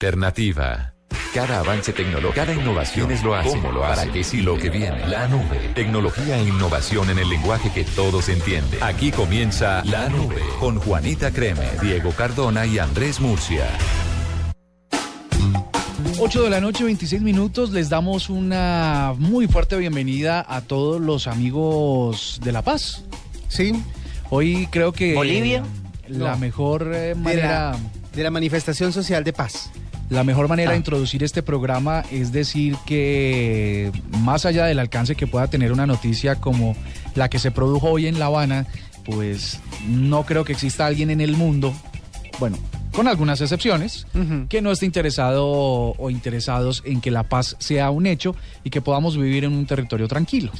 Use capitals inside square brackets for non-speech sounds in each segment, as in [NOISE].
Alternativa. Cada avance tecnológico, cada innovación es lo hace. ¿Cómo lo hace? Para que sí lo que viene. La nube. Tecnología e innovación en el lenguaje que todos entienden. Aquí comienza La Nube con Juanita Creme, Diego Cardona y Andrés Murcia. 8 de la noche, 26 minutos. Les damos una muy fuerte bienvenida a todos los amigos de La Paz. Sí. Hoy creo que. ¿Bolivia? La No. mejor eh, De manera. la, de la manifestación social de paz. La mejor manera Ah. de introducir este programa es decir que más allá del alcance que pueda tener una noticia como la que se produjo hoy en La Habana, pues no creo que exista alguien en el mundo, bueno, con algunas excepciones, que no esté interesado o interesados en que la paz sea un hecho y que podamos vivir en un territorio tranquilo.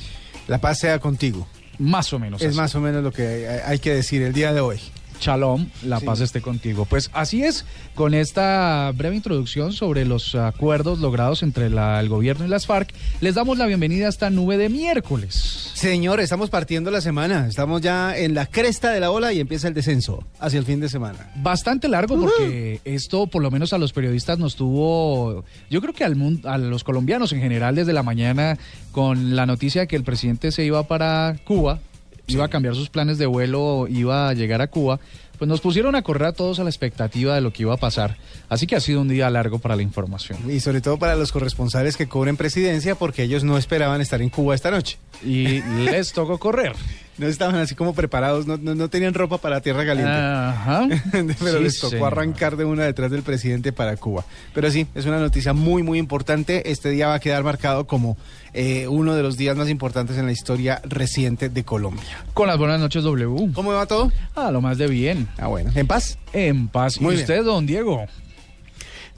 La paz sea contigo. Más o menos. Es así. más o menos lo que hay, hay que decir el día de hoy. Shalom, la Sí. paz esté contigo. Pues así es, con esta breve introducción sobre los acuerdos logrados entre la- el gobierno y las FARC, les damos la bienvenida a esta nube de miércoles. Señor, estamos partiendo la semana. Estamos ya en la cresta de la ola y empieza el descenso hacia el fin de semana. Bastante largo porque esto por lo menos a los periodistas nos tuvo, yo creo que al mundo, a los colombianos en general desde la mañana con la noticia de que el presidente se iba para Cuba, iba a cambiar sus planes de vuelo, iba a llegar a Cuba, pues nos pusieron a correr a todos a la expectativa de lo que iba a pasar. Así que ha sido un día largo para la información. Y sobre todo para los corresponsales que cubren presidencia porque ellos no esperaban estar en Cuba esta noche. y les tocó correr. No estaban así como preparados, no, no, no tenían ropa para tierra caliente. Ajá. [LAUGHS] Pero Sí, les tocó señor. arrancar de una detrás del presidente para Cuba. Pero sí, es una noticia muy, muy importante. Este día va a quedar marcado como eh, uno de los días más importantes en la historia reciente de Colombia. Con las buenas noches W. ¿Cómo va todo? Ah, lo más de bien. Ah, bueno. ¿En paz? En paz. Muy ¿Y bien. usted, don Diego?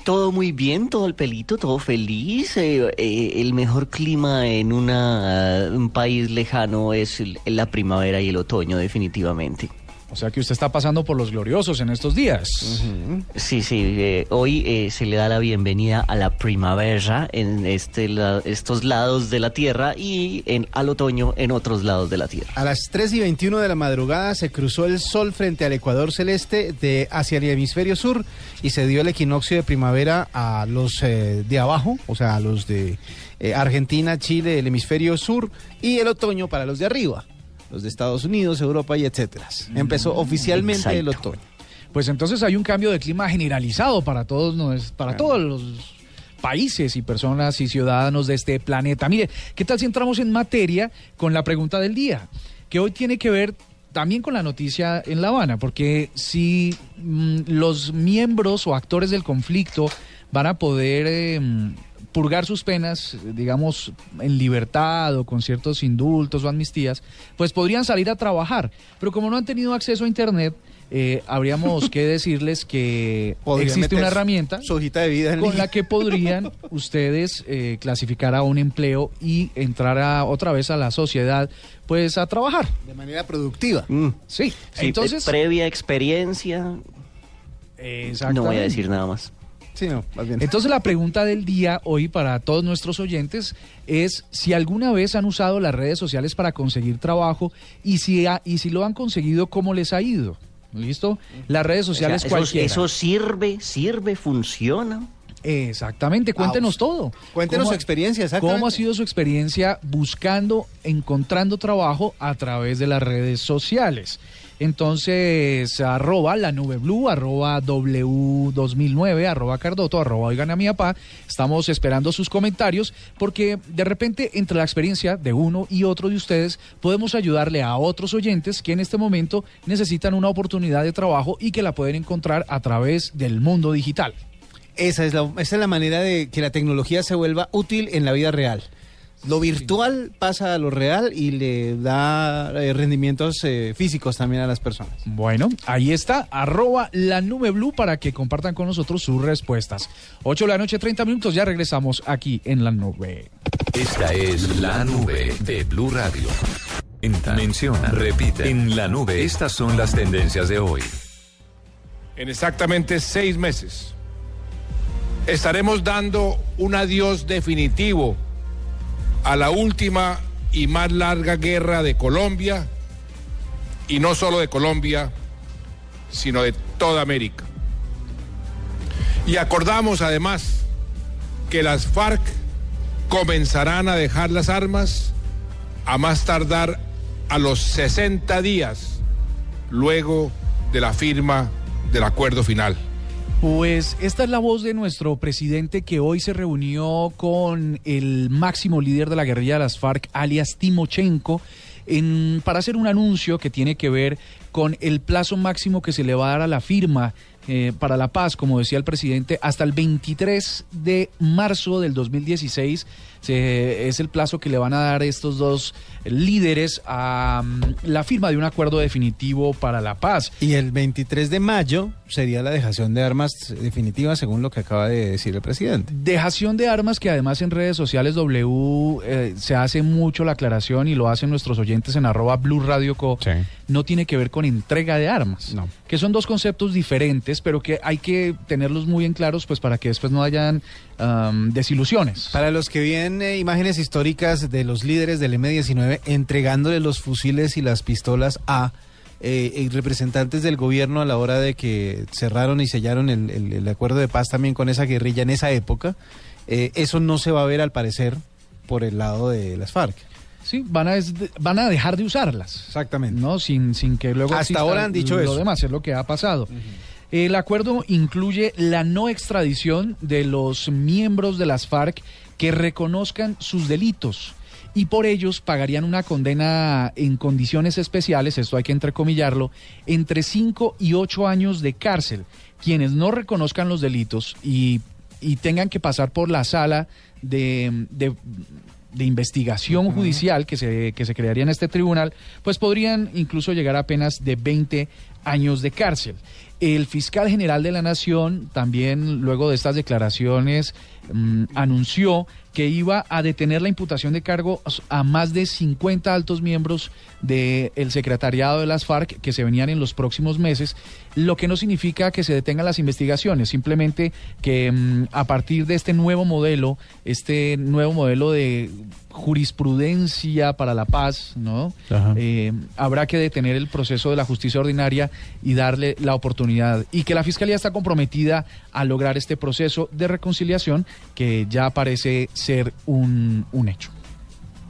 Todo muy bien, todo el pelito, todo feliz. eh, eh, el mejor clima en una, uh, un país lejano es el- la primavera y el otoño, definitivamente. O sea que usted está pasando por los gloriosos en estos días. Sí, sí, eh, hoy eh, se le da la bienvenida a la primavera en este, la- estos lados de la Tierra y en, al otoño en otros lados de la Tierra. A las 3 y 21 de la madrugada se cruzó el sol frente al ecuador celeste de hacia el hemisferio sur y se dio el equinoccio de primavera a los eh, de abajo, o sea, a los de eh, Argentina, Chile, el hemisferio sur y el otoño para los de arriba, los de Estados Unidos, Europa y etcétera. Empezó oficialmente el otoño. Pues entonces hay un cambio de clima generalizado para todos, nos- para todos los países y personas y ciudadanos de este planeta. Mire, ¿qué tal si entramos en materia con la pregunta del día? Que hoy tiene que ver también con la noticia en La Habana, porque si mm, los miembros o actores del conflicto van a poder eh, mm, purgar sus penas, eh, digamos, en libertad o con ciertos indultos o amnistías, pues podrían salir a trabajar. Pero como no han tenido acceso a Internet, eh, habríamos que [LAUGHS] decirles que Podrían existe una herramienta Su hojita de vida con la que podrían [LAUGHS] ustedes eh, clasificar a un empleo y entrar a, otra vez a la sociedad, pues a trabajar. de manera productiva. Mm. Sí, Sí, entonces... eh, previa experiencia, no voy a decir nada más. Sí, no, más bien. Entonces la pregunta del día hoy para todos nuestros oyentes es si alguna vez han usado las redes sociales para conseguir trabajo y si, ha- y si lo han conseguido, ¿cómo les ha ido? ¿Listo? Las redes O sea, sociales eso, cualquiera. eso sirve, sirve, funciona. Exactamente, cuéntenos Ah, todo. Cuéntenos ¿Cómo su experiencia, exactamente. ¿Cómo ha sido su experiencia buscando, encontrando trabajo a través de las redes sociales? Entonces, arroba la nube blue, arroba W2009, arroba Cardoto, arroba oigan a mi papá. Estamos esperando sus comentarios porque de repente entre la experiencia de uno y otro de ustedes podemos ayudarle a otros oyentes que en este momento necesitan una oportunidad de trabajo y que la pueden encontrar a través del mundo digital. Esa es, la, esa es la manera de que la tecnología se vuelva útil en la vida real. Lo virtual pasa a lo real y le da eh, rendimientos eh, físicos también a las personas. Bueno, ahí está, arroba la nube blue para que compartan con nosotros sus respuestas. 8 de la noche, 30 minutos, ya regresamos aquí en la nube. Esta es La Nube de Blue Radio. Entra, menciona, repite. En La Nube, estas son las tendencias de hoy. en exactamente seis meses. Estaremos dando un adiós definitivo a la última y más larga guerra de Colombia, y no solo de Colombia, sino de toda América. Y acordamos además que las FARC comenzarán a dejar las armas a más tardar a los 60 días luego de la firma del acuerdo final. Pues esta es la voz de nuestro presidente que hoy se reunió con el máximo líder de la guerrilla de las FARC, alias Timochenko, en, para hacer un anuncio que tiene que ver con el plazo máximo que se le va a dar a la firma eh, para la paz, como decía el presidente, hasta el 23 de marzo del 2016 se, es el plazo que le van a dar estos dos líderes a mm, la firma de un acuerdo definitivo para la paz. Y el 23 de mayo sería la dejación de armas definitiva, según lo que acaba de decir el presidente. Dejación de armas que además en redes sociales W eh, se hace mucho la aclaración y lo hacen nuestros oyentes en arroba Blue Radio Co. Sí. No tiene que ver con entrega de armas. No. Que son dos conceptos diferentes, pero que hay que tenerlos muy en claros pues para que después no hayan desilusiones. Para los que ven eh, imágenes históricas de los líderes del M-19 entregándole los fusiles y las pistolas a eh, eh, representantes del gobierno a la hora de que cerraron y sellaron el, el- el acuerdo de paz también con esa guerrilla en esa época, eh, eso no se va a ver al parecer por el lado de las FARC. Sí, van a, van a dejar de usarlas. Exactamente. ¿no? Sin, sin que luego Hasta ahora han dicho lo eso. demás, es lo que ha pasado. El acuerdo incluye la no extradición de los miembros de las FARC que reconozcan sus delitos y por ellos pagarían una condena en condiciones especiales, esto hay que entrecomillarlo, entre 5 y 8 años de cárcel. Quienes no reconozcan los delitos y, y tengan que pasar por la sala de, de- de investigación judicial que se, que se crearía en este tribunal, pues podrían incluso llegar a penas de 20 años de cárcel. El fiscal general de la Nación también, luego de estas declaraciones, mm, anunció que iba a detener la imputación de cargos a más de 50 altos miembros del secretariado de las FARC que se venían en los próximos meses, lo que no significa que se detengan las investigaciones, simplemente que mm, a partir de este nuevo modelo, este nuevo modelo de jurisprudencia para la paz, ¿no? Eh, habrá que detener el proceso de la justicia ordinaria y darle la oportunidad. Y que la Fiscalía está comprometida a lograr este proceso de reconciliación que ya parece ser un, un hecho.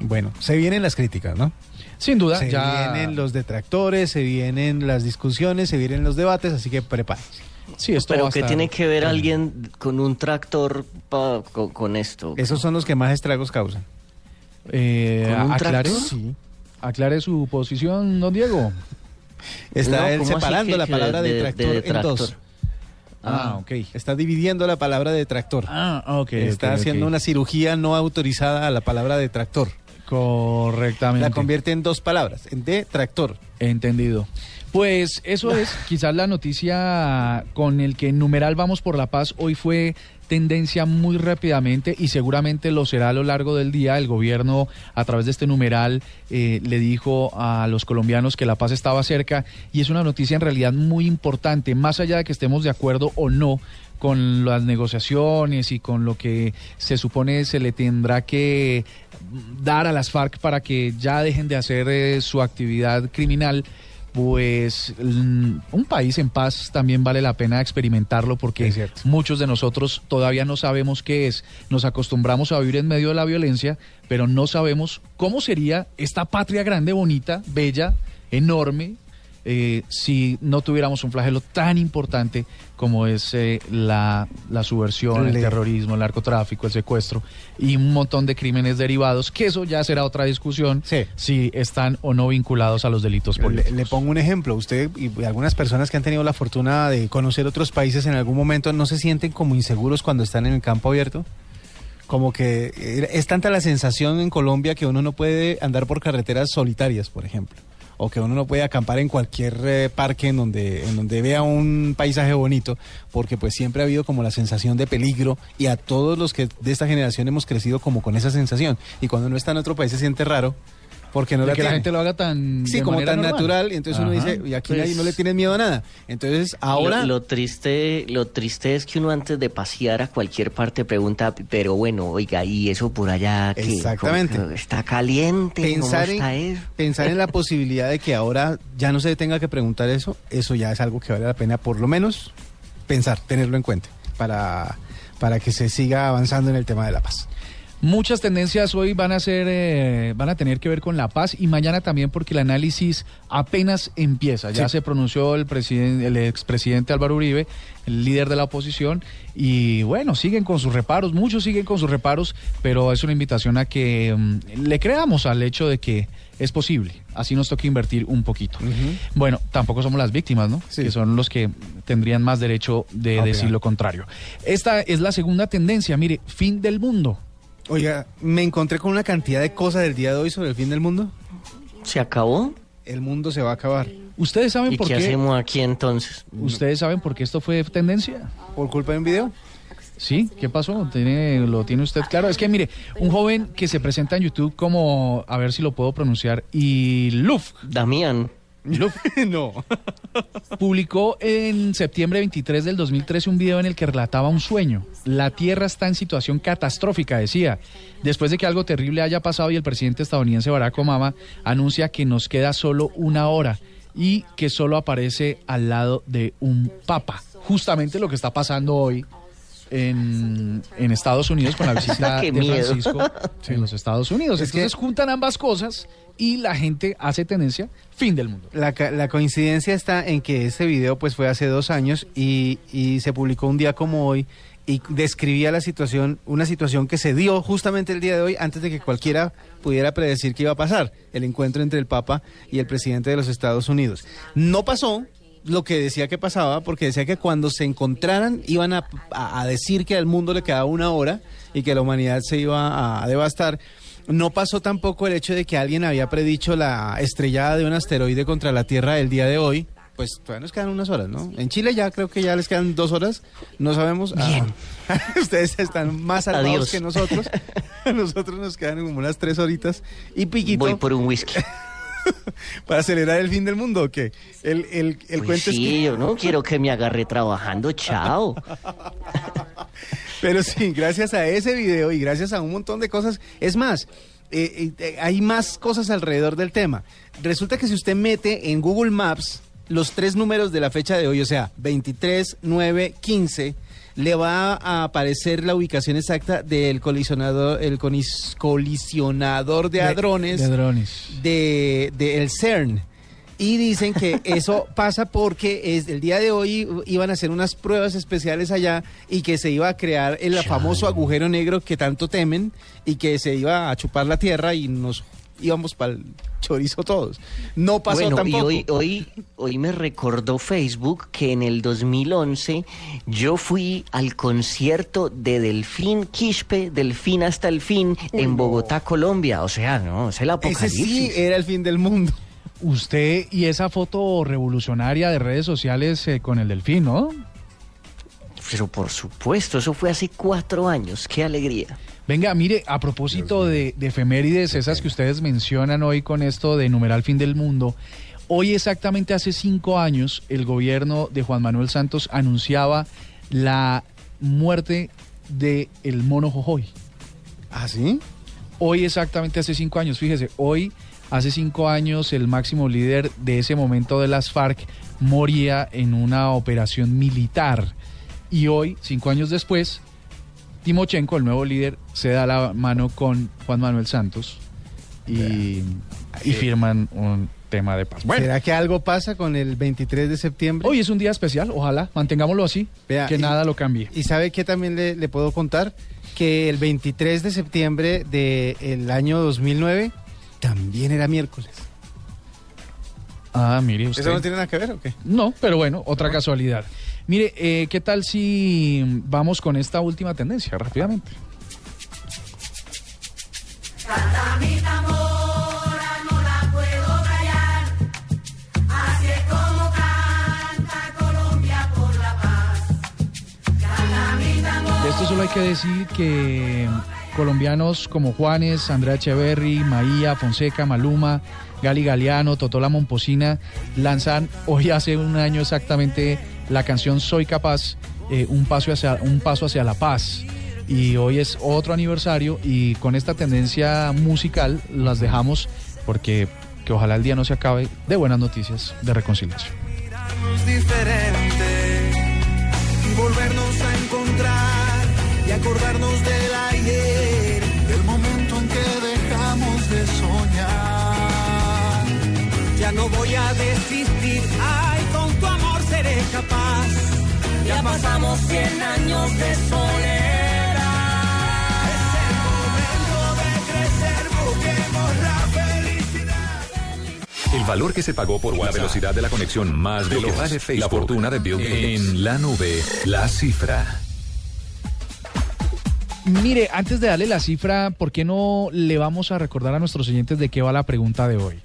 Bueno, se vienen las críticas, ¿no? Sin duda, Se ya... vienen los detractores, se vienen las discusiones, se vienen los debates, así que prepárense. Sí, esto Pero a que estar- tiene que ver alguien con un tractor pa- con, con esto. Esos son los que más estragos causan. Eh, ¿Con un aclare? Sí. aclare su posición, don Diego. Está No, él ¿cómo así separando que- la que palabra de- de, de tractor en dos. Ah, ok. Está dividiendo la palabra de tractor. Ah, ok. Está haciendo una cirugía no autorizada a la palabra de tractor. Correctamente. La convierte en dos palabras, en de tractor. Entendido. Pues eso es quizás la noticia con el que en numeral vamos por la paz hoy fue tendencia muy rápidamente y seguramente lo será a lo largo del día. El gobierno a través de este numeral eh, le dijo a los colombianos que la paz estaba cerca y es una noticia en realidad muy importante, más allá de que estemos de acuerdo o no con las negociaciones y con lo que se supone se le tendrá que dar a las FARC para que ya dejen de hacer eh, su actividad criminal, pues mm, un país en paz también vale la pena experimentarlo porque muchos de nosotros todavía no sabemos qué es. Nos acostumbramos a vivir en medio de la violencia, pero no sabemos cómo sería esta patria grande, bonita, bella, enorme, eh, si no tuviéramos un flagelo tan importante como es eh, la, la subversión, el terrorismo, el narcotráfico, el secuestro y un montón de crímenes derivados, que eso ya será otra discusión Sí. si están o no vinculados a los delitos políticos. le pongo un ejemplo. Usted y algunas personas que han tenido la fortuna de conocer otros países en algún momento no se sienten como inseguros cuando están en el campo abierto. Como que eh, es tanta la sensación en Colombia que uno no puede andar por carreteras solitarias, por ejemplo. O que uno no puede acampar en cualquier eh, parque en donde, en donde vea un paisaje bonito, porque pues siempre ha habido como la sensación de peligro y a todos los que de esta generación hemos crecido como con esa sensación. Y cuando uno está en otro país se siente raro, porque no De la que la gente lo haga tan Sí, de como tan normal. natural, y entonces uno dice, y aquí Pues- nadie no le tiene miedo a nada. Entonces, ahora, Lo, lo triste, lo triste es que uno antes de pasear a cualquier parte pregunta, pero bueno, oiga, ¿y eso por allá qué? Exactamente. ¿Cómo que ¿Está caliente? pensar ¿Cómo está en, eso? pensar en la [LAUGHS] posibilidad de que ahora ya no se tenga que preguntar eso, eso ya es algo que vale la pena por lo menos pensar, tenerlo en cuenta. para, para que se siga avanzando en el tema de la paz. Muchas tendencias hoy van a ser, eh, van a tener que ver con la paz y mañana también porque el análisis apenas empieza. Ya se pronunció el presidente, el expresidente Álvaro Uribe, el líder de la oposición, y bueno, siguen con sus reparos, muchos siguen con sus reparos, pero es una invitación a que mm, le creamos al hecho de que es posible. Así nos toca invertir un poquito. Bueno, tampoco somos las víctimas, ¿no? Sí. Que son los que tendrían más derecho de decir lo contrario. Esta es la segunda tendencia, mire, fin del mundo. Oiga, me encontré con una cantidad de cosas del día de hoy sobre el fin del mundo. ¿Se acabó? El mundo se va a acabar. ¿Ustedes saben ¿Y por qué qué? hacemos aquí entonces? ¿Ustedes saben por qué esto fue tendencia? ¿Por culpa de un video? Sí, ¿qué pasó? ¿Tiene, ¿Lo tiene usted claro? Es que mire, un joven que se presenta en YouTube como, a ver si lo puedo pronunciar, y Luf, Damián. [LAUGHS] no. publicó en septiembre 23 del 2013 un video en el que relataba un sueño. La Tierra está en situación catastrófica, decía. Después de que algo terrible haya pasado y el presidente estadounidense Barack Obama anuncia que nos queda solo una hora y que solo aparece al lado de un papa. Justamente lo que está pasando hoy en, en Estados Unidos con la [LAUGHS] visita de. Francisco [LAUGHS] en los Estados Unidos. Es que- Entonces juntan ambas cosas y la gente hace tendencia fin del mundo. La, ca- la coincidencia está en que ese video pues fue hace dos años y, y se publicó un día como hoy y describía la situación, una situación que se dio justamente el día de hoy antes de que cualquiera pudiera predecir que iba a pasar, el encuentro entre el Papa y el presidente de los Estados Unidos. No pasó lo que decía que pasaba, porque decía que cuando se encontraran iban a, a- a decir que al mundo le quedaba una hora y que la humanidad se iba a devastar. No pasó tampoco el hecho de que alguien había predicho la estrellada de un asteroide contra la Tierra el día de hoy. Pues todavía nos quedan unas horas, ¿no? En Chile ya creo que ya les quedan dos horas. No sabemos. Ah, [LAUGHS] ustedes están más salvados Adiós. que nosotros. A [LAUGHS] nosotros nos quedan como unas tres horitas y piquito Voy por un whisky. [LAUGHS] [LAUGHS] para acelerar el fin del mundo. ¿o qué? El, el, el Pues cuento es sí, que... yo no quiero que me agarre trabajando. Chao. [LAUGHS] Pero sí, gracias a ese video y gracias a un montón de cosas. Es más, eh, eh, hay más cosas alrededor del tema. Resulta que si usted mete en Google Maps los tres números de la fecha de hoy, o sea, 23, 9, 15, le va a aparecer la ubicación exacta del colisionador, el colisionador de hadrones De drones. de, de el CERN. Y dicen que [LAUGHS] eso pasa porque es, el día de hoy iban a hacer unas pruebas especiales allá y que se iba a crear el famoso agujero negro que tanto temen y que se iba a chupar la Tierra y nos íbamos para el chorizo todos. No pasó bueno, tampoco. y hoy, hoy, hoy me recordó Facebook que en el 2011 yo fui al concierto de Delfín Quispe, Delfín hasta el fin, en Bogotá, Colombia. O sea, no, es el Ese apocalipsis. sí era el fin del mundo. Usted y esa foto revolucionaria de redes sociales eh, con el delfín, ¿no? Pero por supuesto, eso fue hace cuatro años. Qué alegría. Venga, mire, a propósito de, de efemérides, esas que ustedes mencionan hoy con esto de numeral fin del mundo, hoy exactamente hace cinco años el gobierno de Juan Manuel Santos anunciaba la muerte de el mono Jojoy. ¿Ah, sí? Hoy exactamente hace cinco años, fíjese, hoy hace cinco años el máximo líder de ese momento de las FARC moría en una operación militar. Y hoy, cinco años después, Timochenko, el nuevo líder, se da la mano con Juan Manuel Santos y, y firman un tema de paz. Bueno, ¿Será que algo pasa con el 23 de septiembre? hoy es un día especial, ojalá mantengámoslo así, Vea, que y- nada lo cambie. ¿Y sabe qué también le, le puedo contar? Que el 23 de septiembre del año 2009 también era miércoles. Ah, mire usted. ¿Eso no tiene nada que ver o qué? No, pero bueno, otra casualidad. Mire, eh, ¿qué tal si vamos con esta última tendencia rápidamente? Esto solo hay que decir que colombianos como Juanes, Andrea Echeverry, Maía, Fonseca, Maluma, Gali Galeano, Totola Momposina lanzan hoy hace un año exactamente la canción Soy Capaz, eh, un, paso hacia, un paso hacia la paz. Y hoy es otro aniversario y con esta tendencia musical las dejamos porque que ojalá el día no se acabe de buenas noticias de reconciliación. y volvernos a encontrar. acordarnos del ayer, del momento en que dejamos de soñar. Ya no voy a desistir, capaz. Ya pasamos 100 años de soledad. Es el momento de crecer, busquemos la felicidad. El valor que se pagó por la velocidad de la conexión más de lo que vale Facebook, la fortuna de Bill Gates. En la nube, la cifra. Mire, antes de darle la cifra, ¿por qué no le vamos a recordar a nuestros oyentes de qué va la pregunta de hoy?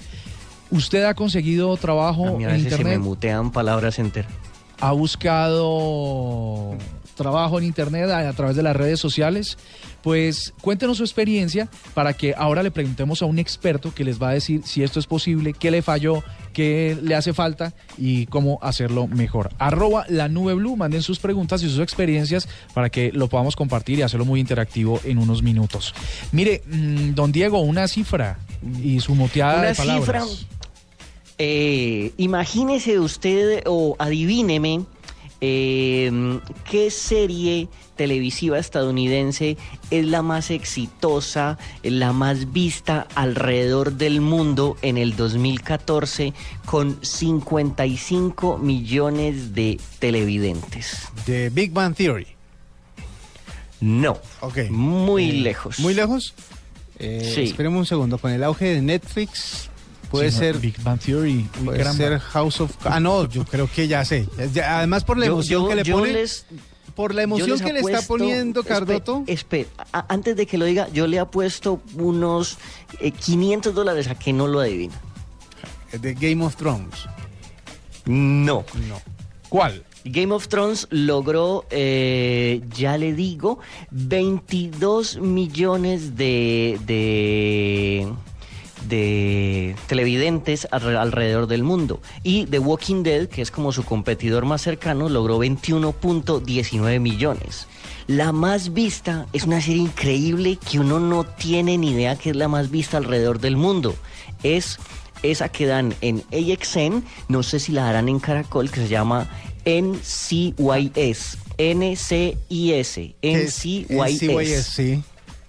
¿Usted ha conseguido trabajo A mí a en veces se me Internet? mutean palabras enteras. ¿Ha buscado trabajo en Internet a, a través de las redes sociales? Pues cuéntenos su experiencia para que ahora le preguntemos a un experto que les va a decir si esto es posible, qué le falló, qué le hace falta y cómo hacerlo mejor. Arroba la nube blue, manden sus preguntas y sus experiencias para que lo podamos compartir y hacerlo muy interactivo en unos minutos. Mire, mm, don Diego, una cifra y su moteada Una de palabras. cifra. Eh, imagínese usted o adivíneme eh, qué serie televisiva estadounidense es la más exitosa, la más vista alrededor del mundo en el 2014 con 55 millones de televidentes. De Big Bang Theory. No, Ok. muy Eh, lejos. Muy lejos. Eh, Sí. Esperemos un segundo. Con el auge de Netflix, puede ser. Big Bang Theory. Puede ser House of... Ah, no, yo creo que ya sé. Además por la Yo- emoción yo- que le pone... les- por la emoción que le está poniendo Cardoto. espe- a- antes de que lo diga, yo le apuesto unos eh, 500 dólares a que no lo adivina. De Game of Thrones. No. No. ¿Cuál? Game of Thrones logró, eh, ya le digo, 22 millones de, de, de televidentes alre- alrededor del mundo. Y The Walking Dead, que es como su competidor más cercano, logró 21.19 millones. La más vista es una serie increíble que uno no tiene ni idea que es la más vista alrededor del mundo. Es esa que dan en AXN, no sé si la darán en Caracol, que se llama NCYS. NCIS. Es- NCIS, sí.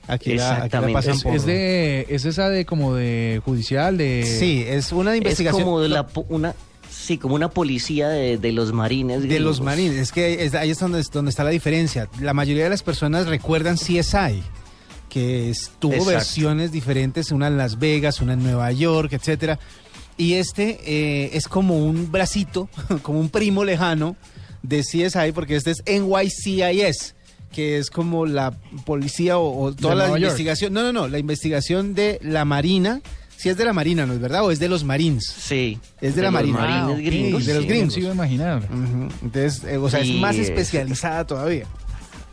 Aquí la, aquí la Exactamente. pasan Es, por... es de, es esa de como de judicial, de... Sí, es una Es investigación... como de la, una, sí, como una policía de, de los marines. De los marines, es que es- ahí es donde, donde está la diferencia. La mayoría de las personas recuerdan CSI, que es- tuvo Exacto. versiones diferentes, una en Las Vegas, una en Nueva York, etcétera. Y este eh, es como un bracito, [LAUGHS] como un primo lejano de CSI, porque este es NYCIS, que es como la policía o, o toda De la Nueva York. investigación. No, no, no, la investigación de la Marina. Si es de la Marina, ¿no es verdad? ¿O es de los Marines? Sí. Es de la los Marina. marines Ah, gringos. de los sí, gringos. sí, iba a imaginar. Ujú. Entonces, eh, o sea, es más es- especializada todavía.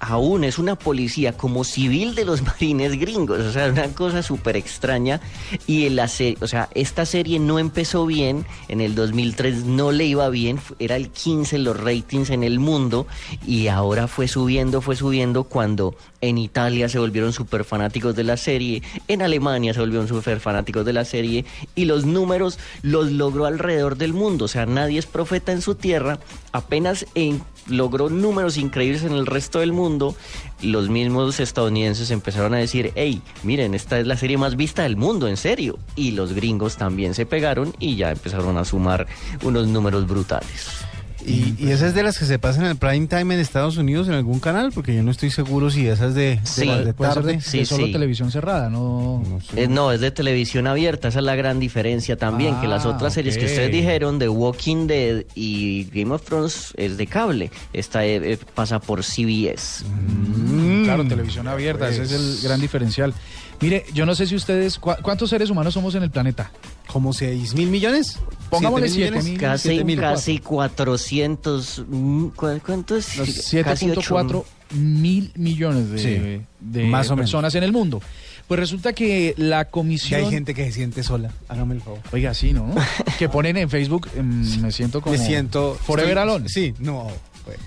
Aún es una policía como civil de los [LAUGHS] marines gringos, o sea, una cosa súper extraña. Y en la serie, o sea, esta serie no empezó bien, en el 2003 no le iba bien, era el 15 en los ratings en el mundo, y ahora fue subiendo, fue subiendo cuando en Italia se volvieron súper fanáticos de la serie, en Alemania se volvieron súper fanáticos de la serie, y los números los logró alrededor del mundo, o sea, nadie es profeta en su tierra, apenas en logró números increíbles en el resto del mundo, los mismos estadounidenses empezaron a decir, hey, miren, esta es la serie más vista del mundo, en serio. Y los gringos también se pegaron y ya empezaron a sumar unos números brutales. Y, y esas de las que se pasan en el prime time en Estados Unidos en algún canal, porque yo no estoy seguro si esas de, de, Sí, la- de tarde. de, Sí, de solo sí. televisión cerrada, no... No sé. Eh, no, es de televisión abierta, esa es la gran diferencia también, que las Ah, otras series que ustedes dijeron, de Walking Dead y Game of Thrones, es de cable. Esta eh, eh, pasa por CBS. Mm, claro, televisión abierta, ese es el pues. gran diferencial. Mire, yo no sé si ustedes... ¿cu- ¿Cuántos seres humanos somos en el planeta? ¿Como seis mil millones? Pongámosle ¿Siete siete millones? mil. Casi, Siete mil, casi 400. mm, ¿cu- ¿Cuánto es? Los Casi ocho 7.4 mil millones de, Sí, de más o menos. personas en el mundo. Pues resulta que la Que comisión... hay gente que se siente sola. Hágame el favor. Oiga, sí, ¿no? [LAUGHS] que ponen en Facebook, em, me siento como... Me siento. Forever estoy- alone. Sí, no. Pues.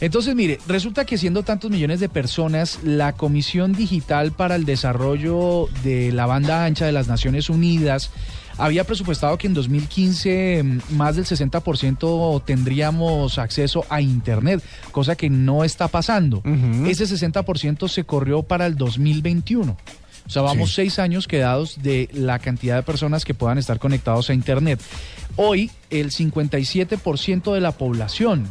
Entonces, mire, resulta que siendo tantos millones de personas, la Comisión Digital para el Desarrollo de la Banda Ancha de las Naciones Unidas había presupuestado que en 2015 mm, más del 60% tendríamos acceso a Internet, cosa que no está pasando. Ese 60% se corrió para el 2021. O sea, vamos Sí. seis años quedados de la cantidad de personas que puedan estar conectados a Internet. Hoy, el 57% de la población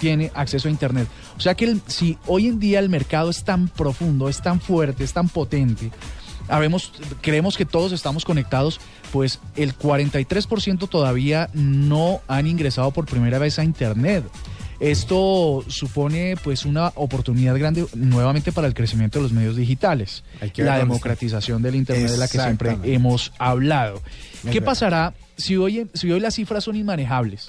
tiene acceso a Internet. O sea que el- si hoy en día el mercado es tan profundo, es tan fuerte, es tan potente, habemos, creemos que todos estamos conectados, pues el 43% todavía no han ingresado por primera vez a Internet. Esto supone pues una oportunidad grande nuevamente para el crecimiento de los medios digitales, la democratización del Internet de la que siempre hemos hablado. ¿Qué pasará si hoy, si hoy las cifras son inmanejables?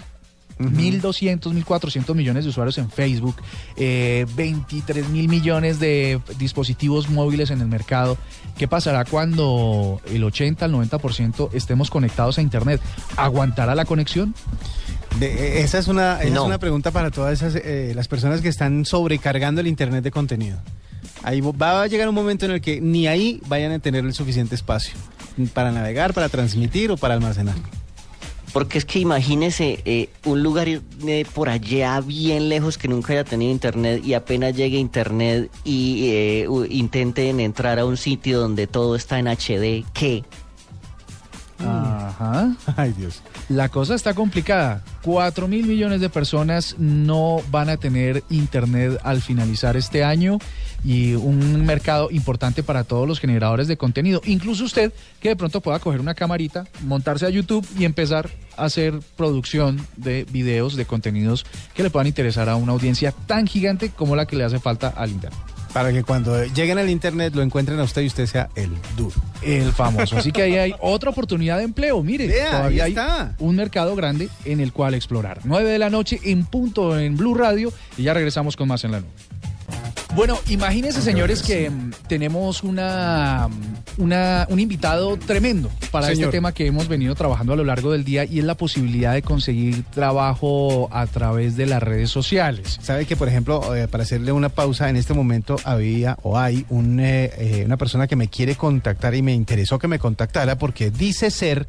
1.200, 1.400 millones de usuarios en Facebook, eh, 23 mil millones de dispositivos móviles en el mercado. ¿Qué pasará cuando el 80 al 90% estemos conectados a Internet? ¿Aguantará la conexión? De- eh, esa es una, esa No. es una pregunta para todas esas, eh, las personas que están sobrecargando el Internet de contenido. Ahí va a llegar un momento en el que ni ahí vayan a tener el suficiente espacio para navegar, para transmitir o para almacenar. Porque es que imagínese eh, un lugar por allá bien lejos que nunca haya tenido internet y apenas llegue internet y eh, intenten entrar a un sitio donde todo está en HD, ¿qué? Ajá. [LAUGHS] Ay, Dios. La cosa está complicada. 4 mil millones de personas no van a tener internet al finalizar este año y un mercado importante para todos los generadores de contenido. Incluso usted que de pronto pueda coger una camarita, montarse a YouTube y empezar a hacer producción de videos, de contenidos que le puedan interesar a una audiencia tan gigante como la que le hace falta al internet. Para que cuando lleguen al Internet lo encuentren a usted y usted sea el duro. El famoso. Así que ahí hay [LAUGHS] otra oportunidad de empleo. Mire, todavía ahí hay está. un mercado grande en el cual explorar. 9 de la noche en punto en Blue Radio y ya regresamos con más en la nube. Bueno, imagínense, señores, que mm, tenemos una, mm, una, un invitado tremendo para Señor. este tema que hemos venido trabajando a lo largo del día y es la posibilidad de conseguir trabajo a través de las redes sociales. Sabe que, por ejemplo, eh, para hacerle una pausa, en este momento había o hay un, eh, eh, una persona que me quiere contactar y me interesó que me contactara porque dice ser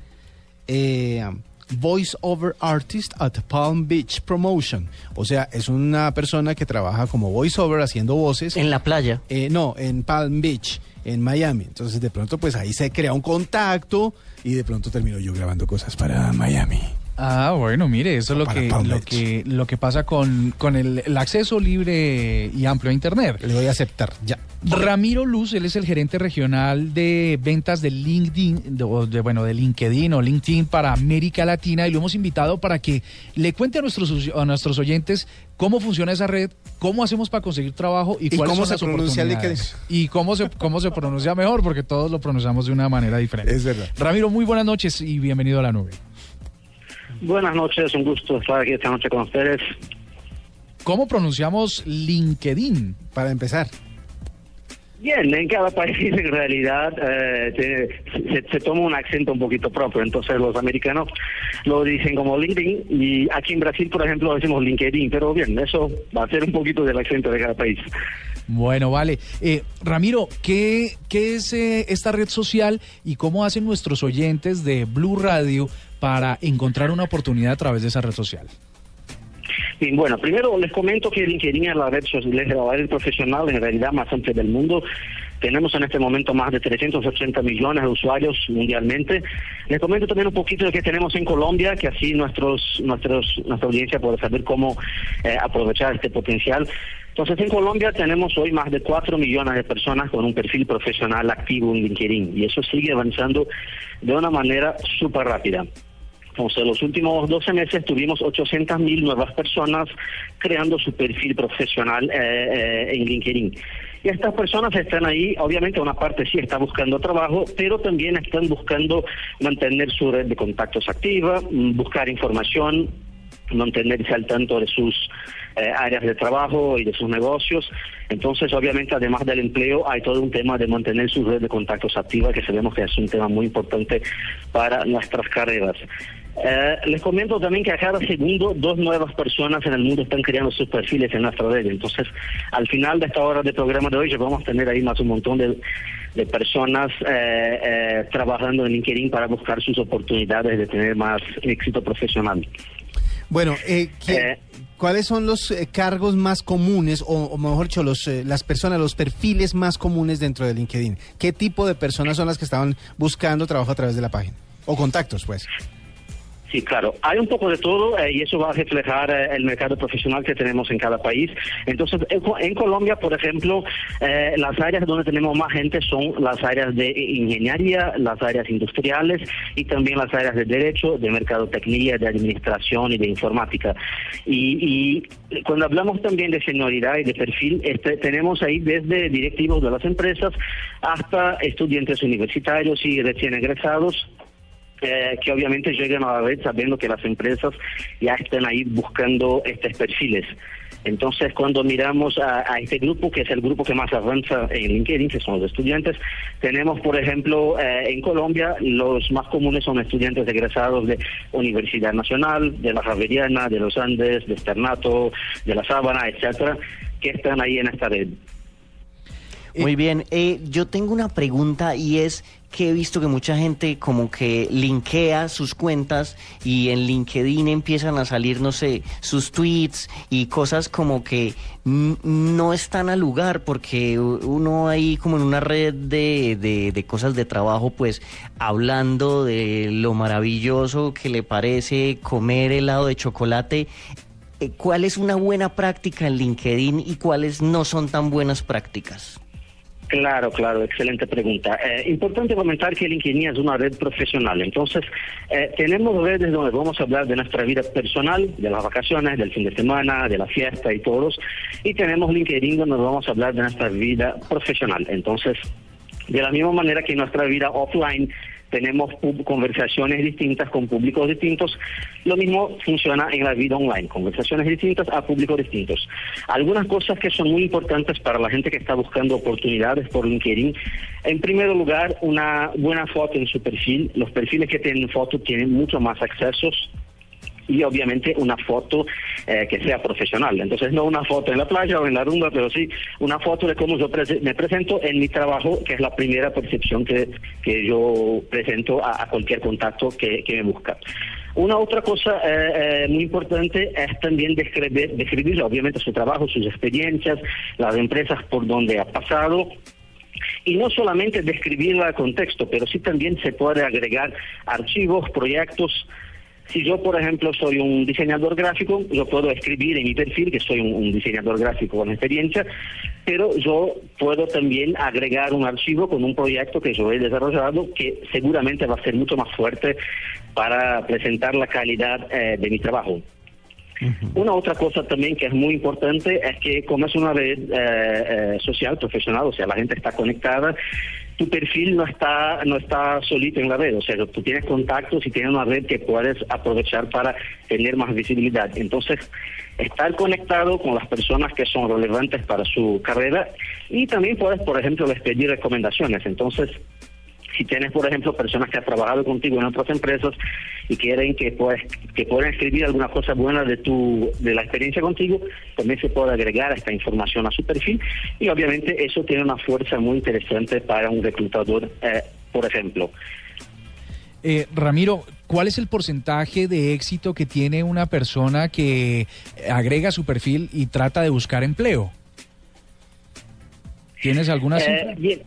eh, Voice Over Artist at Palm Beach Promotion. O sea, es una persona que trabaja como voice over haciendo voces. En la playa. Eh, no, en Palm Beach, en Miami. Entonces, de pronto, pues ahí se crea un contacto y de pronto termino yo grabando cosas para Miami. Ah, bueno, mire, eso es lo que, lo que, lo que pasa con, con el, el acceso libre y amplio a Internet. Le voy a aceptar, ya. Ramiro Luz, él es el gerente regional de ventas de LinkedIn, de, o de, bueno, de LinkedIn o LinkedIn para América Latina y lo hemos invitado para que le cuente a nuestros, a nuestros oyentes cómo funciona esa red, cómo hacemos para conseguir trabajo y, ¿Y cuáles cómo son se las pronuncia oportunidades. Y cómo se, cómo se pronuncia mejor, porque todos lo pronunciamos de una manera diferente. Es verdad. Ramiro, muy buenas noches y bienvenido a la nube. Buenas noches, un gusto estar aquí esta noche con ustedes. ¿Cómo pronunciamos LinkedIn? Para empezar. Bien, en cada país [LAUGHS] en realidad eh, se, se- toma un acento un poquito propio, entonces los americanos lo dicen como LinkedIn y aquí en Brasil, por ejemplo, decimos LinkedIn, pero bien, eso va a ser un poquito del acento de cada país. Bueno, vale. Eh, Ramiro, ¿qué, qué es eh, esta red social y cómo hacen nuestros oyentes de Blue Radio para encontrar una oportunidad a través de esa red social? Bien, bueno, primero les comento que LinkedIn es la red social, es la profesional en realidad más amplia del mundo. Tenemos en este momento más de 380 millones de usuarios mundialmente. Les comento también un poquito de que tenemos en Colombia, que así nuestros, nuestros, nuestra audiencia puede saber cómo eh, aprovechar este potencial. Entonces, en Colombia tenemos hoy más de 4 millones de personas con un perfil profesional activo en LinkedIn y eso sigue avanzando de una manera súper rápida. Entonces, los últimos 12 meses tuvimos 800 mil nuevas personas creando su perfil profesional eh, eh, en LinkedIn. Y estas personas están ahí, obviamente una parte sí está buscando trabajo, pero también están buscando mantener su red de contactos activa, mm, buscar información, mantenerse al tanto de sus eh, áreas de trabajo y de sus negocios. Entonces, obviamente, además del empleo, hay todo un tema de mantener su red de contactos activa, que sabemos que es un tema muy importante para nuestras carreras. Eh, les comento también que a cada segundo dos nuevas personas en el mundo están creando sus perfiles en nuestra red. Entonces, al final de esta hora de programa de hoy, ya vamos a tener ahí más un montón de, de personas eh, eh, trabajando en LinkedIn para buscar sus oportunidades de tener más éxito profesional. Bueno, eh, ¿qué- Eh, ¿cuáles son los cargos más comunes, o, o mejor dicho, los, las personas, los perfiles más comunes dentro de LinkedIn? ¿Qué tipo de personas son las que estaban buscando trabajo a través de la página? O contactos, pues. Sí, claro. Hay un poco de todo eh, y eso va a reflejar eh, el mercado profesional que tenemos en cada país. Entonces, en, Co- en Colombia, por ejemplo, eh, las áreas donde tenemos más gente son las áreas de ingeniería, las áreas industriales y también las áreas de derecho, de mercadotecnia, de administración y de informática. Y, y cuando hablamos también de senioridad y de perfil, este, tenemos ahí desde directivos de las empresas hasta estudiantes universitarios y recién egresados que obviamente llegan a la red sabiendo que las empresas ya están ahí buscando estos perfiles. Entonces, cuando miramos a, a este grupo, que es el grupo que más avanza en LinkedIn, que son los estudiantes, tenemos, por ejemplo, eh, en Colombia, los más comunes son estudiantes egresados de Universidad Nacional, de la Javeriana, de los Andes, de Externato, de la Sábana, etcétera, que están ahí en esta red. Muy bien, eh, yo tengo una pregunta y es que he visto que mucha gente como que linkea sus cuentas y en LinkedIn empiezan a salir, no sé, sus tweets y cosas como que no están al lugar porque uno ahí como en una red de, de, de cosas de trabajo, pues hablando de lo maravilloso que le parece comer helado de chocolate. eh, ¿Cuál es una buena práctica en LinkedIn y cuáles no son tan buenas prácticas? Claro, claro, excelente pregunta. Eh, importante comentar que LinkedIn es una red profesional. Entonces, eh, tenemos redes donde vamos a hablar de nuestra vida personal, de las vacaciones, del fin de semana, de la fiesta y todos. Y tenemos LinkedIn donde vamos a hablar de nuestra vida profesional. Entonces, de la misma manera que nuestra vida offline tenemos conversaciones distintas con públicos distintos, lo mismo funciona en la vida online, conversaciones distintas a públicos distintos. Algunas cosas que son muy importantes para la gente que está buscando oportunidades por LinkedIn. En primer lugar, una buena foto en su perfil. Los perfiles que tienen foto tienen mucho más accesos y obviamente una foto eh, que sea profesional. Entonces no una foto en la playa o en la rumba, pero sí una foto de cómo yo prese- me presento en mi trabajo, que es la primera percepción que, que yo presento a, a cualquier contacto que, que me busca. Una otra cosa eh, eh, muy importante es también describir, describir obviamente su trabajo, sus experiencias, las empresas por donde ha pasado y no solamente describirla con texto, pero sí también se puede agregar archivos, proyectos. Si yo, por ejemplo, soy un diseñador gráfico, yo puedo escribir en mi perfil que soy un, un diseñador gráfico con experiencia, pero yo puedo también agregar un archivo con un proyecto que yo he desarrollado que seguramente va a ser mucho más fuerte para presentar la calidad eh, de mi trabajo. Una otra cosa también que es muy importante es que como es una red eh, eh, social, profesional, o sea, la gente está conectada, tu perfil no está no está solito en la red, o sea, tú tienes contactos y tienes una red que puedes aprovechar para tener más visibilidad. Entonces, estar conectado con las personas que son relevantes para su carrera y también puedes, por ejemplo, les pedir recomendaciones. Entonces, si tienes, por ejemplo, personas que han trabajado contigo en otras empresas y quieren que puedes, que puedan escribir alguna cosa buena de tu de la experiencia contigo, también se puede agregar esta información a su perfil y obviamente eso tiene una fuerza muy interesante para un reclutador, eh, por ejemplo. Eh, Ramiro, ¿cuál es el porcentaje de éxito que tiene una persona que agrega su perfil y trata de buscar empleo? ¿Tienes alguna Eh, cifra? Bien,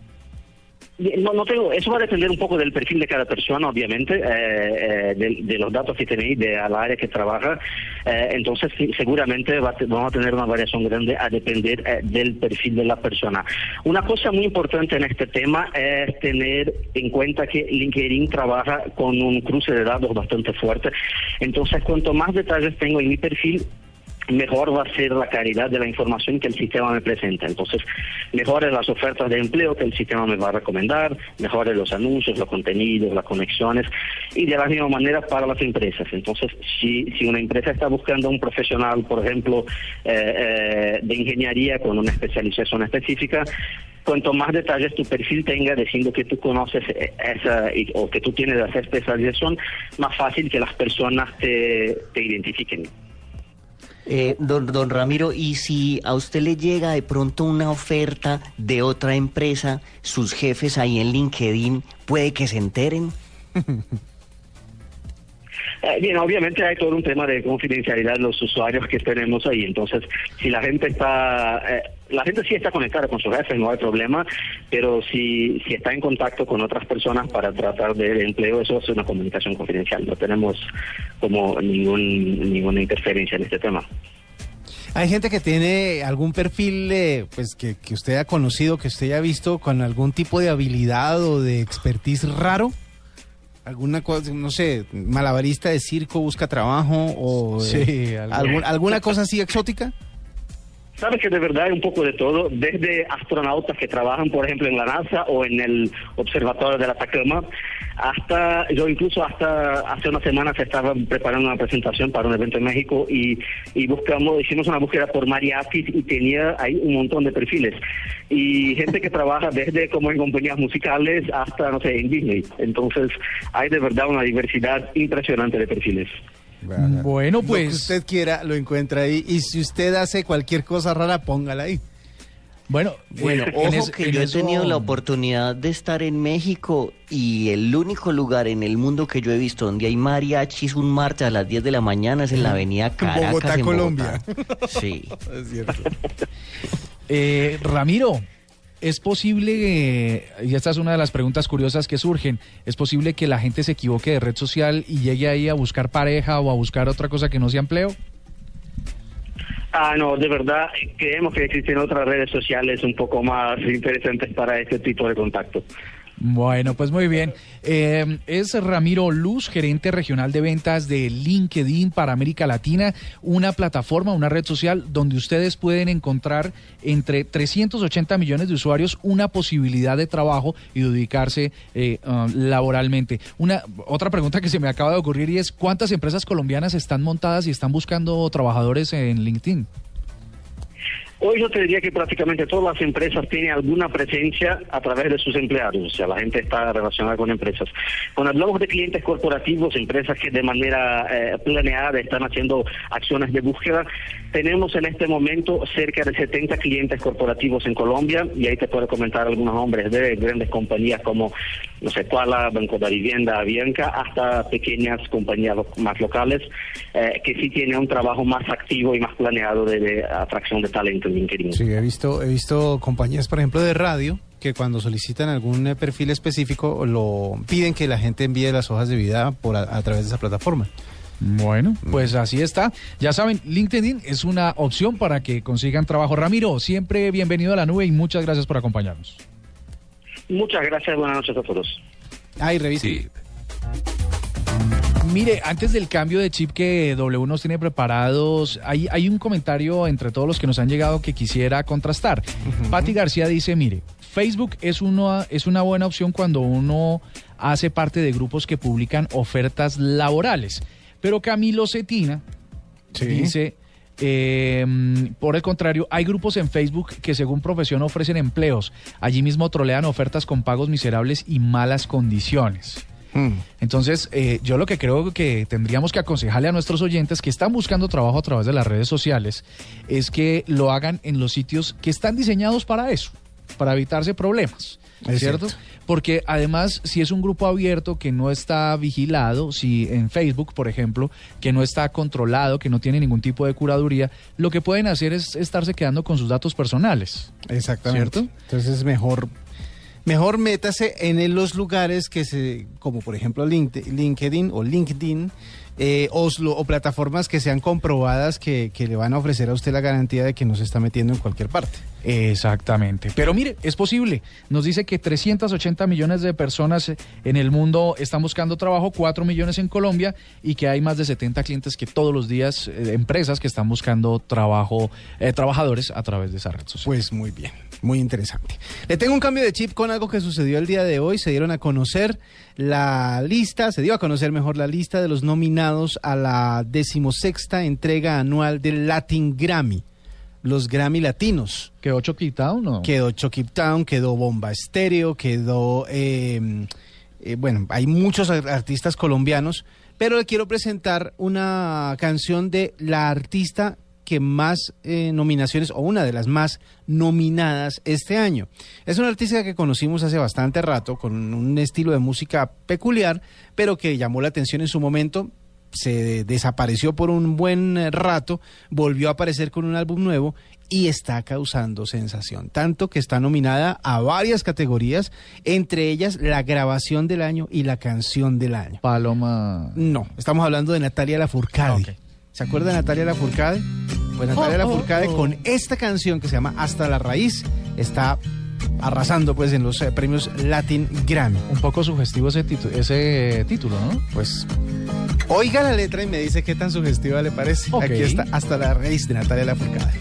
No, no tengo, eso va a depender un poco del perfil de cada persona, obviamente, eh, eh, de, de los datos que tenéis, de a la área que trabaja. Eh, entonces, seguramente va vamos a tener una variación grande a depender eh, del perfil de la persona. Una cosa muy importante en este tema es tener en cuenta que LinkedIn trabaja con un cruce de datos bastante fuerte. Entonces, cuanto más detalles tengo en mi perfil, mejor va a ser la calidad de la información que el sistema me presenta. Entonces, mejores las ofertas de empleo que el sistema me va a recomendar, mejores los anuncios, los contenidos, las conexiones, y de la misma manera para las empresas. Entonces, si, si una empresa está buscando un profesional, por ejemplo, eh, eh, de ingeniería con una especialización específica, cuanto más detalles tu perfil tenga diciendo que tú conoces esa o que tú tienes esa especialización, más fácil que las personas te, te identifiquen. Eh, don, don Ramiro, ¿y si a usted le llega de pronto una oferta de otra empresa, sus jefes ahí en LinkedIn, puede que se enteren? [LAUGHS] Eh, bien, obviamente hay todo un tema de confidencialidad de los usuarios que tenemos ahí. Entonces, si la gente está, eh, la gente sí está conectada con sus jefes, no hay problema, pero si, si está en contacto con otras personas para tratar de empleo, eso es una comunicación confidencial. No tenemos como ningún, ninguna interferencia en este tema. Hay gente que tiene algún perfil eh, pues que, que usted ha conocido, que usted haya visto con algún tipo de habilidad o de expertise raro. ¿Alguna cosa, no sé, malabarista de circo busca trabajo o eh, Sí, algo. algún- alguna cosa así exótica? Sabes que de verdad hay un poco de todo, desde astronautas que trabajan, por ejemplo, en la NASA o en el Observatorio de la Atacama, hasta, yo incluso hasta hace unas semanas estaba preparando una presentación para un evento en México y, y buscamos, hicimos una búsqueda por mariachis y tenía ahí un montón de perfiles. Y gente que trabaja desde como en compañías musicales hasta, no sé, en Disney. Entonces, hay de verdad una diversidad impresionante de perfiles. Bueno, Lo que pues usted quiera lo encuentra ahí y si usted hace cualquier cosa rara, póngala ahí. bueno, Bueno, en ojo es- que yo he tenido la oportunidad de estar en México y el único lugar en el mundo que yo he visto donde hay mariachis, un martes a las 10 de la mañana es en la avenida Caracas, Bogotá, en Colombia. Bogotá. Sí. [LAUGHS] Es cierto. Eh, Ramiro, ¿es posible, eh, y esta es una de las preguntas curiosas que surgen, ¿es posible que la gente se equivoque de red social y llegue ahí a buscar pareja o a buscar otra cosa que no sea empleo? Ah, no, de verdad, creemos que existen otras redes sociales un poco más interesantes para este tipo de contacto. Bueno, pues muy bien. Eh, es Ramiro Luz, gerente regional de ventas de LinkedIn para América Latina, una plataforma, una red social donde ustedes pueden encontrar entre 380 millones de usuarios una posibilidad de trabajo y de ubicarse eh, ah, laboralmente. Una otra pregunta que se me acaba de ocurrir y es ¿cuántas empresas colombianas están montadas y están buscando trabajadores en LinkedIn? Hoy yo te diría que prácticamente todas las empresas tienen alguna presencia a través de sus empleados, o sea, la gente está relacionada con empresas. Cuando hablamos de clientes corporativos, empresas que de manera eh, planeada están haciendo acciones de búsqueda, tenemos en este momento cerca de 70 clientes corporativos en Colombia y ahí te puedo comentar algunos nombres de grandes compañías como, no sé, Kuala, Banco de Vivienda, Avianca, hasta pequeñas compañías más locales eh, que sí tienen un trabajo más activo y más planeado de, de atracción de talento en LinkedIn. Sí, he visto, he visto compañías, por ejemplo, de radio que cuando solicitan algún eh, perfil específico lo piden que la gente envíe las hojas de vida por a, a través de esa plataforma. Bueno, pues así está. Ya saben, LinkedIn es una opción para que consigan trabajo. Ramiro, siempre bienvenido a la nube y muchas gracias por acompañarnos. Muchas gracias, buenas noches a todos. Ay, revista. Sí. Mire, antes del cambio de chip que W nos tiene preparados, hay, hay un comentario entre todos los que nos han llegado que quisiera contrastar. Patti García dice, mire, Facebook es, uno, es una buena opción cuando uno hace parte de grupos que publican ofertas laborales. Pero Camilo Cetina Sí. dice, eh, por el contrario, hay grupos en Facebook que según profesión ofrecen empleos. Allí mismo trolean ofertas con pagos miserables y malas condiciones. Mm. Entonces, eh, yo lo que creo que tendríamos que aconsejarle a nuestros oyentes que están buscando trabajo a través de las redes sociales es que lo hagan en los sitios que están diseñados para eso, para evitarse problemas. Es ¿Cierto? cierto. Porque además, si es un grupo abierto que no está vigilado, si en Facebook, por ejemplo, que no está controlado, que no tiene ningún tipo de curaduría, lo que pueden hacer es estarse quedando con sus datos personales. Exactamente. ¿Cierto? Entonces es mejor, mejor métase en los lugares que se, como por ejemplo Linked- LinkedIn o LinkedIn, eh, o, o plataformas que sean comprobadas que, que le van a ofrecer a usted la garantía de que no se está metiendo en cualquier parte. Exactamente. Pero mire, es posible. Nos dice que 380 millones de personas en el mundo están buscando trabajo, 4 millones en Colombia y que hay más de 70 clientes que todos los días, eh, empresas que están buscando trabajo, eh, trabajadores a través de esa red social. Pues muy bien, muy interesante. Le tengo un cambio de chip con algo que sucedió el día de hoy. Se dieron a conocer la lista, se dio a conocer mejor la lista de los nominados a la decimosexta entrega anual del Latin Grammy, los Grammy Latinos. ¿Quedó choquitado o no? Quedó Chucky Town, quedó Bomba Estéreo, quedó... eh, eh, bueno, hay muchos ar- artistas colombianos, pero le quiero presentar una canción de la artista que más eh, nominaciones, o una de las más nominadas este año. Es una artista que conocimos hace bastante rato, con un estilo de música peculiar, pero que llamó la atención en su momento se desapareció por un buen eh, rato, volvió a aparecer con un álbum nuevo y está causando sensación. Tanto que está nominada a varias categorías, entre ellas la grabación del año y la canción del año. Paloma. No, estamos hablando de Natalia Lafourcade. Ah. ¿Se acuerda de Natalia Lafourcade? Pues Natalia Oh, oh, Lafourcade oh. con esta canción que se llama Hasta la raíz está arrasando pues en los eh, premios Latin Grammy. Un poco sugestivo ese, ese título, ¿no? Pues oiga la letra y me dice qué tan sugestiva le parece. Aquí está Hasta la raíz de Natalia Lafourcade.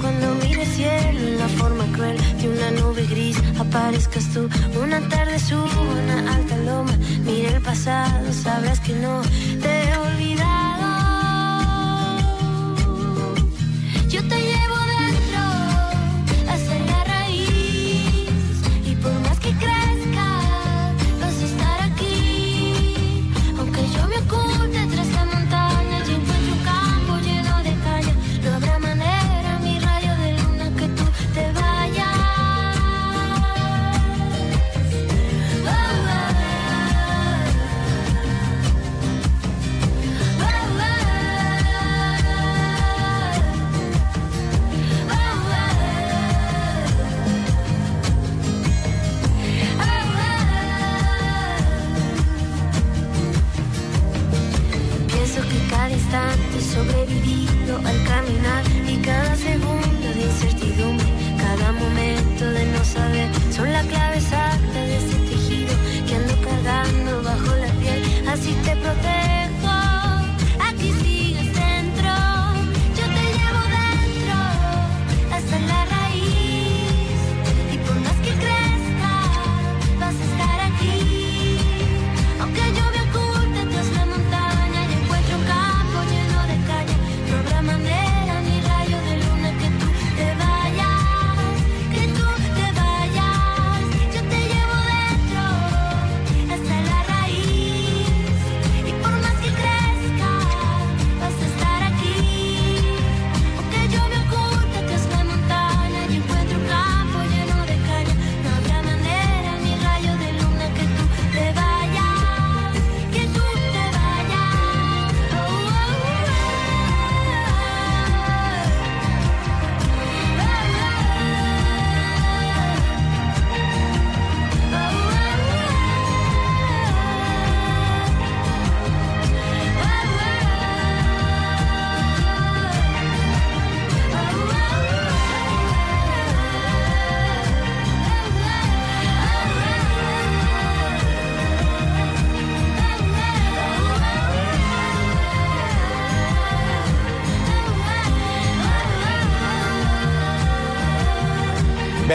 cuando mire el cielo en la forma cruel de una nube gris, aparezcas tú. Una tarde subo una alta loma, mire el pasado, sabrás que no te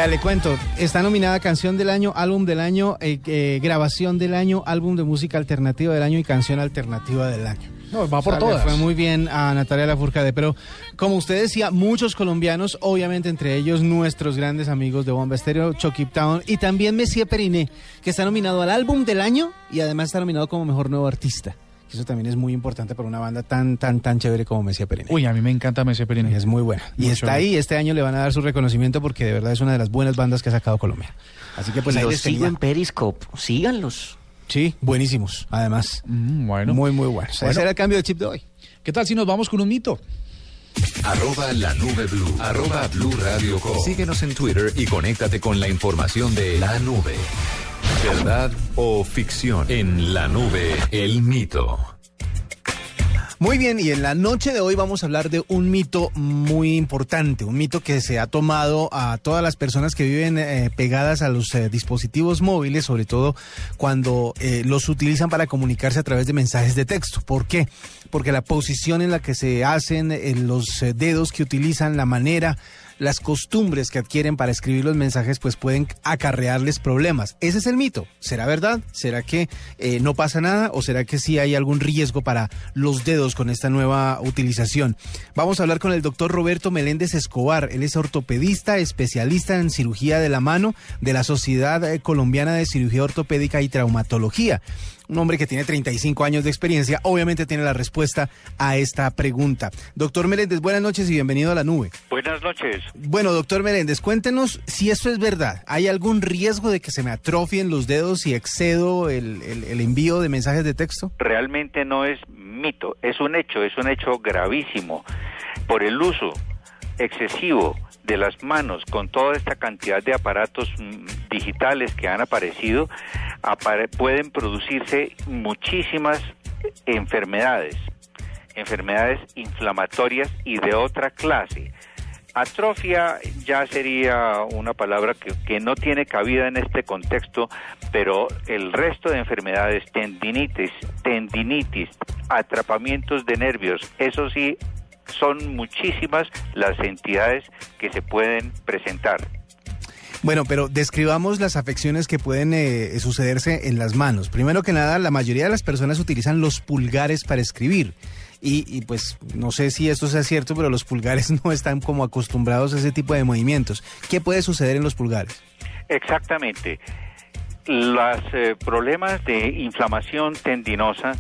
Vea, le cuento, está nominada Canción del Año, Álbum del Año, eh, eh, Grabación del Año, Álbum de Música Alternativa del Año y Canción Alternativa del Año. No, va por O sea, todas. Fue muy bien a Natalia Lafourcade, pero como usted decía, muchos colombianos, obviamente entre ellos nuestros grandes amigos de Bomba Estéreo, Chucky Town y también Messier Periné, que está nominado al Álbum del Año y además está nominado como Mejor Nuevo Artista. Eso también es muy importante para una banda tan, tan, tan chévere como Messier Periné. Uy, a mí me encanta Messi Y Periné. es muy buena. Y está ahí, este año le van a dar su reconocimiento porque de verdad es una de las buenas bandas que ha sacado Colombia. Así que pues ahí Los les sigo en Periscope, síganlos. Sí, buenísimos, además. Mm, bueno. Muy, muy buenos. Bueno. Ese era el cambio de chip de hoy. ¿Qué tal si nos vamos con un mito? Arroba la nube blue. Arroba blue radio com. Síguenos en Twitter y conéctate con la información de la nube. ¿Verdad o ficción? En la nube, el mito. Muy bien, y en la noche de hoy vamos a hablar de un mito muy importante, un mito que se ha tomado a todas las personas que viven eh, pegadas a los eh, dispositivos móviles, sobre todo cuando eh, los utilizan para comunicarse a través de mensajes de texto. ¿Por qué? Porque la posición en la que se hacen, eh, los dedos que utilizan, la manera las costumbres que adquieren para escribir los mensajes pues pueden acarrearles problemas. Ese es el mito. ¿Será verdad? ¿Será que eh, no pasa nada o será que sí hay algún riesgo para los dedos con esta nueva utilización? Vamos a hablar con el doctor Roberto Meléndez Escobar. Él es ortopedista, especialista en cirugía de la mano de la Sociedad eh, Colombiana de Cirugía Ortopédica y Traumatología un hombre que tiene 35 años de experiencia, obviamente tiene la respuesta a esta pregunta. Doctor Meléndez, buenas noches y bienvenido a la nube. Buenas noches. Bueno, doctor Meléndez, cuéntenos si esto es verdad. ¿Hay algún riesgo de que se me atrofien los dedos si excedo el, el envío de mensajes de texto? Realmente no es mito, es un hecho, es un hecho gravísimo. Por el uso excesivo de las manos con toda esta cantidad de aparatos mm, digitales que han aparecido, pueden producirse muchísimas enfermedades, enfermedades inflamatorias y de otra clase. Atrofia ya sería una palabra que, que, no tiene cabida en este contexto, pero el resto de enfermedades, tendinitis, tendinitis, atrapamientos de nervios, eso sí son muchísimas las entidades que se pueden presentar. Bueno, pero describamos las afecciones que pueden eh, sucederse en las manos. Primero que nada, la mayoría de las personas utilizan los pulgares para escribir. Y, pues no sé si esto sea cierto, pero los pulgares [LAUGHS] no están como acostumbrados a ese tipo de movimientos. ¿Qué puede suceder en los pulgares? Exactamente. Los eh, problemas de inflamación tendinosa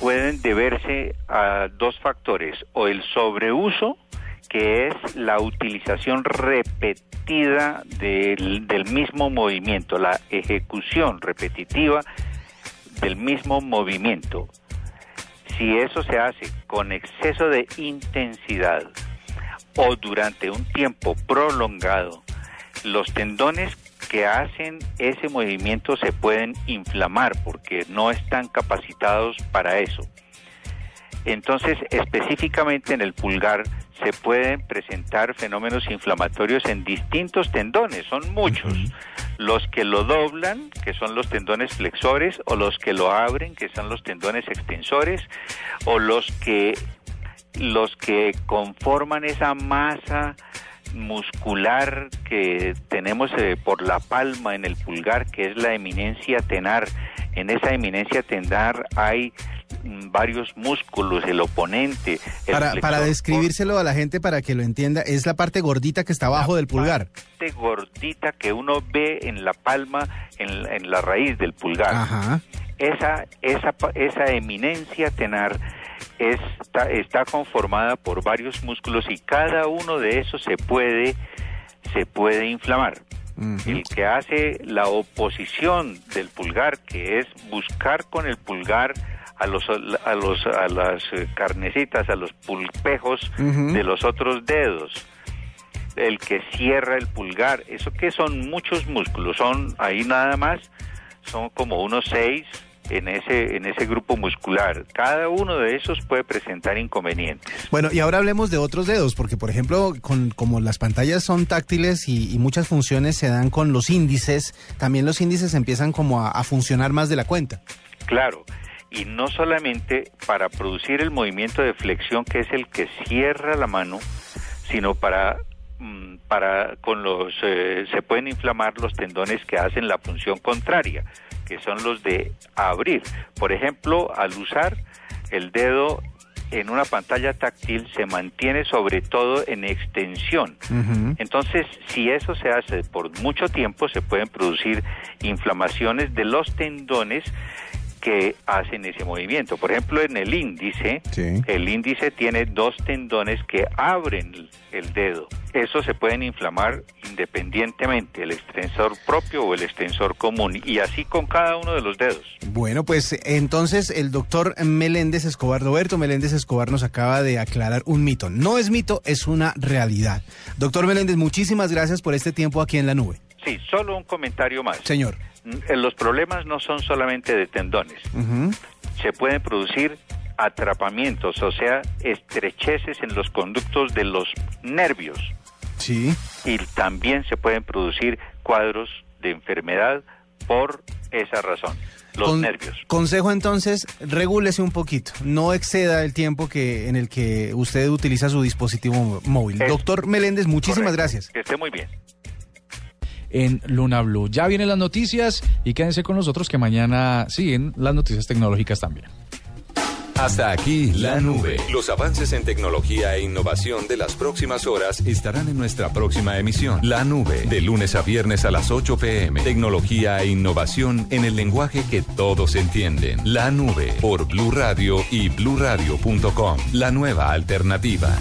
pueden deberse a dos factores, o el sobreuso, que es la utilización repetida del, del, mismo movimiento, la ejecución repetitiva del mismo movimiento. Si eso se hace con exceso de intensidad o durante un tiempo prolongado, los tendones que hacen ese movimiento se pueden inflamar porque no están capacitados para eso. Entonces, específicamente en el pulgar se pueden presentar fenómenos inflamatorios en distintos tendones, son muchos. Los que lo doblan, que son los tendones flexores, o los que lo abren, que son los tendones extensores, o los que los que conforman esa masa muscular que tenemos eh, por la palma en el pulgar, que es la eminencia tenar. En esa eminencia tenar hay mm, varios músculos, el oponente. para, para describírselo a la gente para que lo entienda, es la parte gordita que está abajo del pulgar. La parte gordita que uno ve en la palma, en, en la raíz del pulgar. Ajá. Esa, esa, esa eminencia tenar está, está conformada por varios músculos y cada uno de esos se puede, se puede inflamar. El que hace la oposición del pulgar, que es buscar con el pulgar a los a los a las carnecitas, a los pulpejos de los otros dedos. El que cierra el pulgar, eso que son muchos músculos, son ahí nada más, son como unos seis en ese, en ese grupo muscular. Cada uno de esos puede presentar inconvenientes. Bueno, y ahora hablemos de otros dedos, porque por ejemplo, con, como las pantallas son táctiles y, muchas funciones se dan con los índices, también los índices empiezan como a, funcionar más de la cuenta. Claro, y no solamente para producir el movimiento de flexión que es el que cierra la mano, sino para mm, para con los eh, se pueden inflamar los tendones que hacen la función contraria que son los de abrir. Por ejemplo, al usar el dedo en una pantalla táctil se mantiene sobre todo en extensión. Entonces, si eso se hace por mucho tiempo, se pueden producir inflamaciones de los tendones que hacen ese movimiento. Por ejemplo, en el índice, el índice tiene dos tendones que abren el dedo. Esos se pueden inflamar independientemente, el extensor propio o el extensor común, y así con cada uno de los dedos. Bueno, pues entonces el doctor Meléndez Escobar, Roberto Meléndez Escobar nos acaba de aclarar un mito. No es mito, es una realidad. Doctor Meléndez, muchísimas gracias por este tiempo aquí en la nube. Sí, solo un comentario más. Señor. Eh, los problemas no son solamente de tendones. Se pueden producir atrapamientos, o sea, estrecheces en los conductos de los nervios. Sí. Y también se pueden producir cuadros de enfermedad por esa razón. los Con- nervios. Consejo entonces, regúlese un poquito, no exceda el tiempo que en el que usted utiliza su dispositivo móvil. Es- Doctor Meléndez, muchísimas Correcto. gracias. Que esté muy bien. En Luna Blue. Ya vienen las noticias y quédense con nosotros que mañana siguen las noticias tecnológicas también. Hasta aquí la nube. Los avances en tecnología e innovación de las próximas horas estarán en nuestra próxima emisión. La nube, de lunes a viernes a las 8 pm. Tecnología e innovación en el lenguaje que todos entienden. La nube por Blue Radio y bluradio.com. La nueva alternativa.